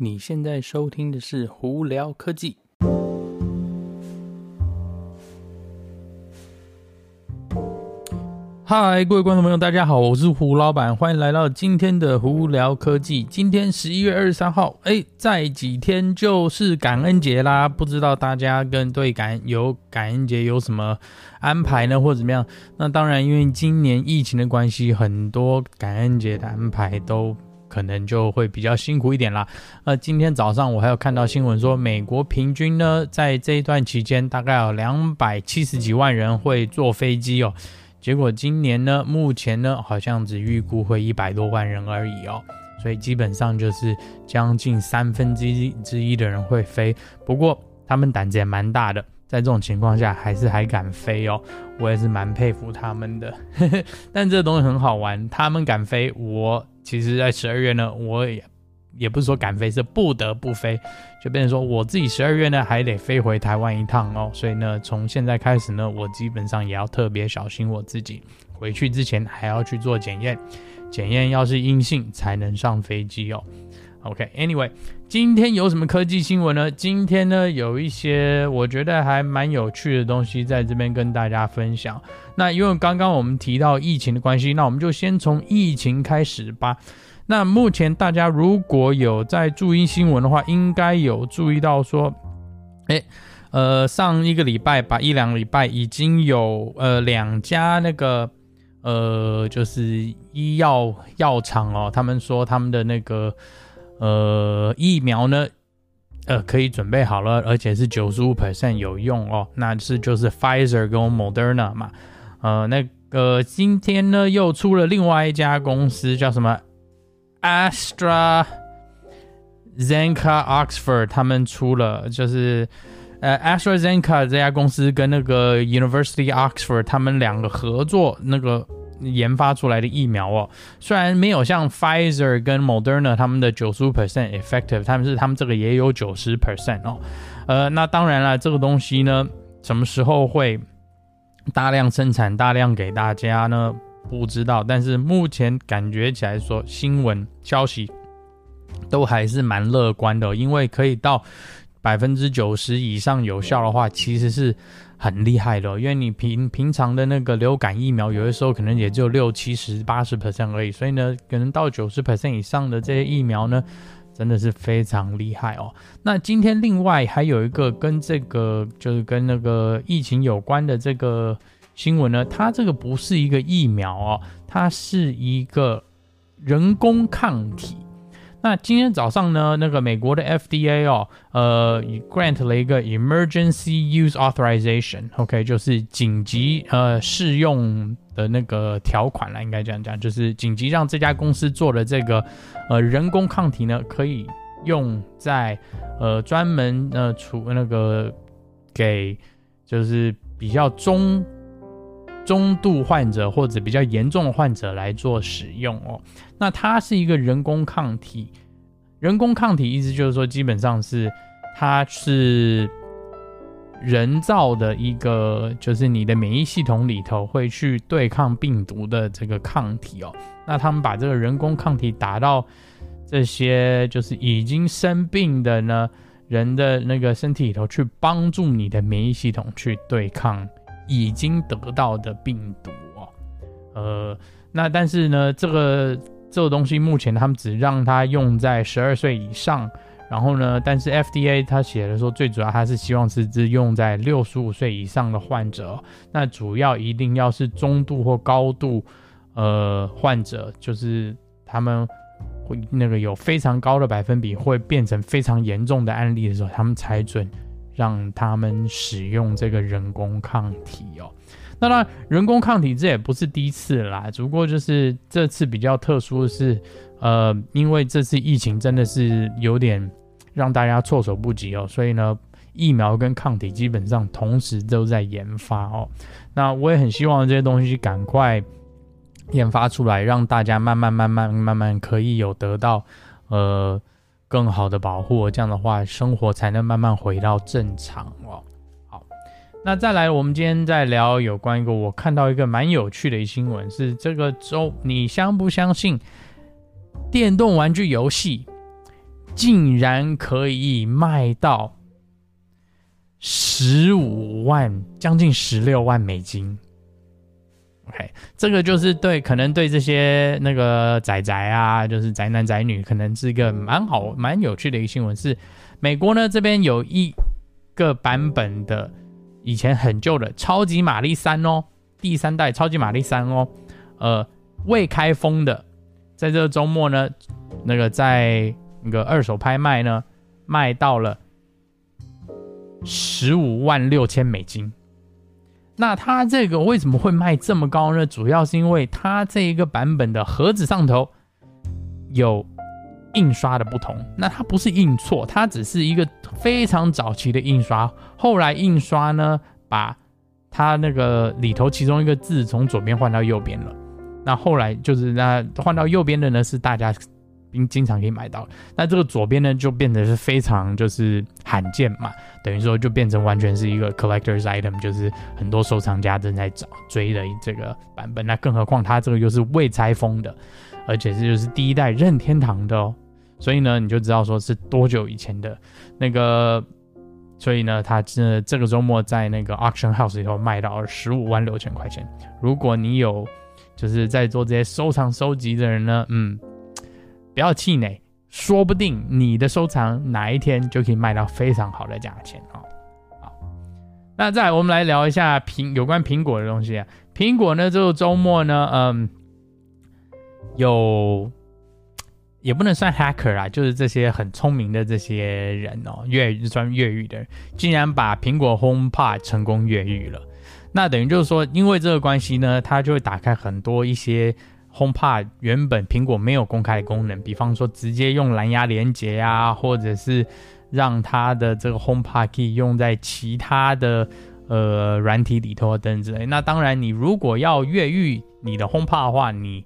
你现在收听的是胡聊科技。嗨，各位观众朋友，大家好，我是胡老板，欢迎来到今天的胡聊科技。今天十一月二十三号，哎，再几天就是感恩节啦，不知道大家跟对感有感恩节有什么安排呢，或怎么样？那当然，因为今年疫情的关系，很多感恩节的安排都。可能就会比较辛苦一点啦。呃，今天早上我还有看到新闻说，美国平均呢，在这一段期间，大概有两百七十几万人会坐飞机哦。结果今年呢，目前呢，好像只预估会一百多万人而已哦。所以基本上就是将近三分之一之一的人会飞。不过他们胆子也蛮大的，在这种情况下还是还敢飞哦。我也是蛮佩服他们的。但这东西很好玩，他们敢飞，我。其实，在十二月呢，我也也不是说敢飞，是不得不飞，就变成说我自己十二月呢还得飞回台湾一趟哦。所以呢，从现在开始呢，我基本上也要特别小心我自己，回去之前还要去做检验，检验要是阴性才能上飞机哦。OK，Anyway，今天有什么科技新闻呢？今天呢，有一些我觉得还蛮有趣的东西在这边跟大家分享。那因为刚刚我们提到疫情的关系，那我们就先从疫情开始吧。那目前大家如果有在注意新闻的话，应该有注意到说，诶，呃，上一个礼拜吧，一两个礼拜已经有呃两家那个呃就是医药药厂哦，他们说他们的那个呃疫苗呢，呃可以准备好了，而且是九十五 percent 有用哦，那是就是 Pfizer 跟 Moderna 嘛。呃，那个今天呢，又出了另外一家公司，叫什么 AstraZeneca Oxford，他们出了，就是呃 AstraZeneca 这家公司跟那个 University Oxford 他们两个合作那个研发出来的疫苗哦，虽然没有像 Pfizer 跟 Moderna 他们的九十五 percent effective，他们是他们这个也有九十 percent 哦，呃，那当然了，这个东西呢，什么时候会？大量生产，大量给大家呢？不知道，但是目前感觉起来说，新闻消息都还是蛮乐观的，因为可以到百分之九十以上有效的话，其实是很厉害的。因为你平平常的那个流感疫苗，有的时候可能也就六七十、八十 percent 而已，所以呢，可能到九十 percent 以上的这些疫苗呢。真的是非常厉害哦。那今天另外还有一个跟这个就是跟那个疫情有关的这个新闻呢，它这个不是一个疫苗哦，它是一个人工抗体。那今天早上呢，那个美国的 FDA 哦，呃，grant 了一个 Emergency Use Authorization，OK，就是紧急呃适用的那个条款了，应该这样讲，就是紧急让这家公司做的这个呃人工抗体呢，可以用在呃专门呃处那个给就是比较中。中度患者或者比较严重的患者来做使用哦，那它是一个人工抗体，人工抗体意思就是说，基本上是它是人造的一个，就是你的免疫系统里头会去对抗病毒的这个抗体哦。那他们把这个人工抗体打到这些就是已经生病的呢人的那个身体里头去，帮助你的免疫系统去对抗。已经得到的病毒哦，呃，那但是呢，这个这个东西目前他们只让它用在十二岁以上，然后呢，但是 FDA 他写的说，最主要他是希望是只用在六十五岁以上的患者，那主要一定要是中度或高度呃患者，就是他们会那个有非常高的百分比会变成非常严重的案例的时候，他们才准。让他们使用这个人工抗体哦，那当然，人工抗体这也不是第一次啦，只不过就是这次比较特殊的是，呃，因为这次疫情真的是有点让大家措手不及哦，所以呢，疫苗跟抗体基本上同时都在研发哦。那我也很希望这些东西赶快研发出来，让大家慢慢、慢慢、慢慢可以有得到，呃。更好的保护，这样的话，生活才能慢慢回到正常哦。好，那再来，我们今天再聊有关一个我看到一个蛮有趣的新闻，是这个周，你相不相信电动玩具游戏竟然可以卖到十五万，将近十六万美金。OK，这个就是对，可能对这些那个宅宅啊，就是宅男宅女，可能是一个蛮好、蛮有趣的一个新闻。是美国呢这边有一个版本的，以前很旧的超级玛丽三哦，第三代超级玛丽三哦，呃，未开封的，在这个周末呢，那个在那个二手拍卖呢，卖到了十五万六千美金。那它这个为什么会卖这么高呢？主要是因为它这一个版本的盒子上头有印刷的不同。那它不是印错，它只是一个非常早期的印刷。后来印刷呢，把它那个里头其中一个字从左边换到右边了。那后来就是那换到右边的呢，是大家。并经常可以买到，那这个左边呢，就变得是非常就是罕见嘛，等于说就变成完全是一个 collector's item，就是很多收藏家正在找追的这个版本。那更何况它这个又是未拆封的，而且这就是第一代任天堂的哦，所以呢，你就知道说是多久以前的那个，所以呢，它这这个周末在那个 auction house 里头卖到十五万六千块钱。如果你有就是在做这些收藏收集的人呢，嗯。不要气馁，说不定你的收藏哪一天就可以卖到非常好的价钱哦。好，那再我们来聊一下苹有关苹果的东西啊。苹果呢，这个周末呢，嗯，有也不能算 hacker 啊，就是这些很聪明的这些人哦，越专越狱的人，竟然把苹果 HomePod 成功越狱了。那等于就是说，因为这个关系呢，他就会打开很多一些。HomePod 原本苹果没有公开的功能，比方说直接用蓝牙连接啊，或者是让它的这个 HomePod 可以用在其他的呃软体里头等等之类。那当然，你如果要越狱你的 HomePod 的话，你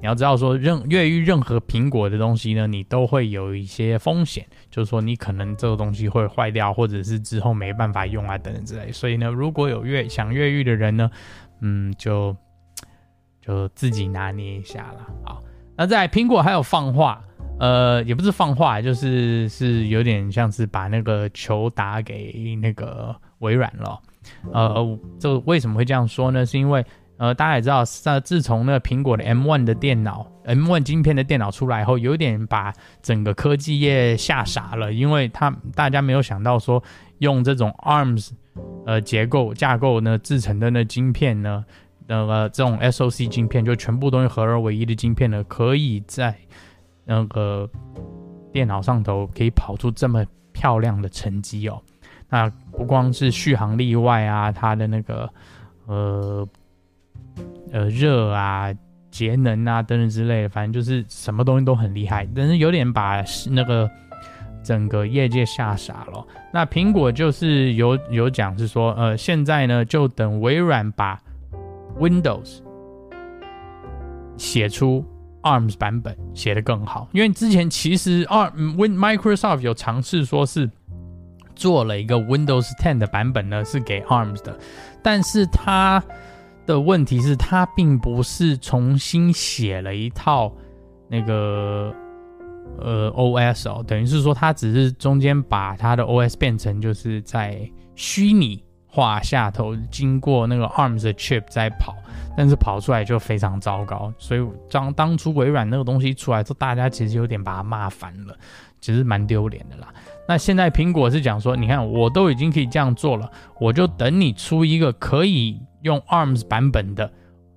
你要知道说任越狱任何苹果的东西呢，你都会有一些风险，就是说你可能这个东西会坏掉，或者是之后没办法用啊等等之类。所以呢，如果有越想越狱的人呢，嗯，就。就自己拿捏一下了。好，那在苹果还有放话，呃，也不是放话，就是是有点像是把那个球打给那个微软了。呃，这为什么会这样说呢？是因为呃，大家也知道，在自从那苹果的 M1 的电脑，M1 晶片的电脑出来后，有点把整个科技业吓傻了，因为他大家没有想到说用这种 ARMS 呃结构架构呢制成的那晶片呢。那个这种 SoC 晶片就全部东西合而为一的晶片呢，可以在那个电脑上头可以跑出这么漂亮的成绩哦。那不光是续航力外啊，它的那个呃呃热啊、节能啊等等之类的，反正就是什么东西都很厉害。但是有点把那个整个业界吓傻了。那苹果就是有有讲是说，呃，现在呢就等微软把 Windows 写出 ARMS 版本写得更好，因为之前其实 ARM Win Microsoft 有尝试说是做了一个 Windows 10的版本呢，是给 ARMS 的，但是它的问题是它并不是重新写了一套那个呃 OS 哦，等于是说它只是中间把它的 OS 变成就是在虚拟。画下头经过那个 ARMS 的 chip 在跑，但是跑出来就非常糟糕，所以当当初微软那个东西出来之后，大家其实有点把它骂烦了，其实蛮丢脸的啦。那现在苹果是讲说，你看我都已经可以这样做了，我就等你出一个可以用 ARMS 版本的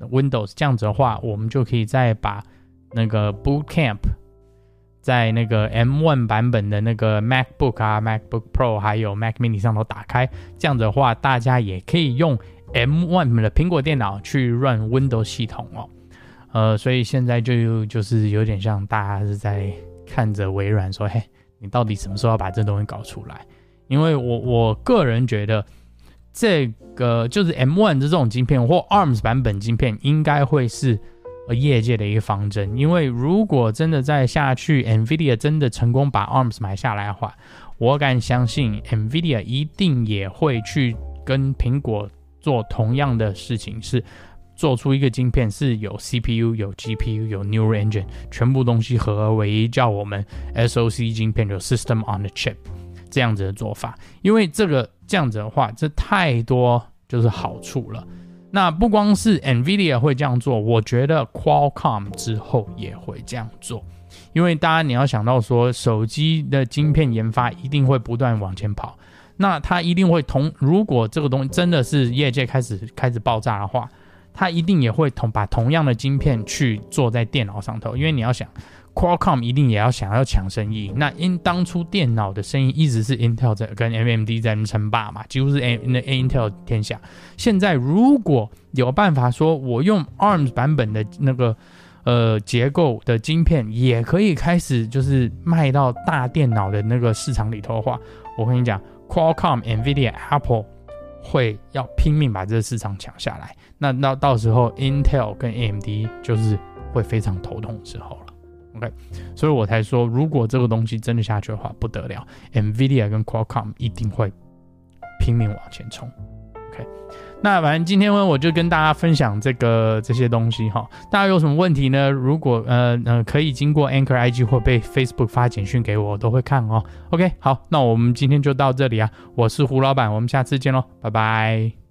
Windows，这样子的话，我们就可以再把那个 Boot Camp。在那个 M1 版本的那个 MacBook 啊、MacBook Pro 还有 Mac Mini 上头打开，这样的话，大家也可以用 M1 的苹果电脑去 run Windows 系统哦。呃，所以现在就就是有点像大家是在看着微软说：“嘿，你到底什么时候要把这东西搞出来？”因为我我个人觉得，这个就是 M1 的这种晶片或 ARMS 版本晶片应该会是。和业界的一个方针，因为如果真的再下去，NVIDIA 真的成功把 ARMS 买下来的话，我敢相信 NVIDIA 一定也会去跟苹果做同样的事情，是做出一个晶片是有 CPU、有 GPU、有 Neural Engine，全部东西合而为一，叫我们 SoC 晶片，有 System on the Chip 这样子的做法。因为这个这样子的话，这太多就是好处了。那不光是 NVIDIA 会这样做，我觉得 Qualcomm 之后也会这样做。因为大家你要想到说，手机的晶片研发一定会不断往前跑，那它一定会同，如果这个东西真的是业界开始开始爆炸的话，它一定也会同把同样的晶片去做在电脑上头。因为你要想，Qualcomm 一定也要想要抢生意。那因当初电脑的生意一直是 Intel 在跟 AMD 在称霸嘛，几乎是 A 那 Intel 天下。现在如果有办法说，我用 ARM 版本的那个。呃，结构的晶片也可以开始就是卖到大电脑的那个市场里头的话，我跟你讲，Qualcomm、NVIDIA、Apple 会要拼命把这个市场抢下来。那那到时候 Intel 跟 AMD 就是会非常头痛的时候了。OK，所以我才说，如果这个东西真的下去的话，不得了，NVIDIA 跟 Qualcomm 一定会拼命往前冲。OK。那反正今天呢，我就跟大家分享这个这些东西哈。大家有什么问题呢？如果呃呃可以经过 Anchor IG 或被 Facebook 发简讯给我，我都会看哦。OK，好，那我们今天就到这里啊。我是胡老板，我们下次见喽，拜拜。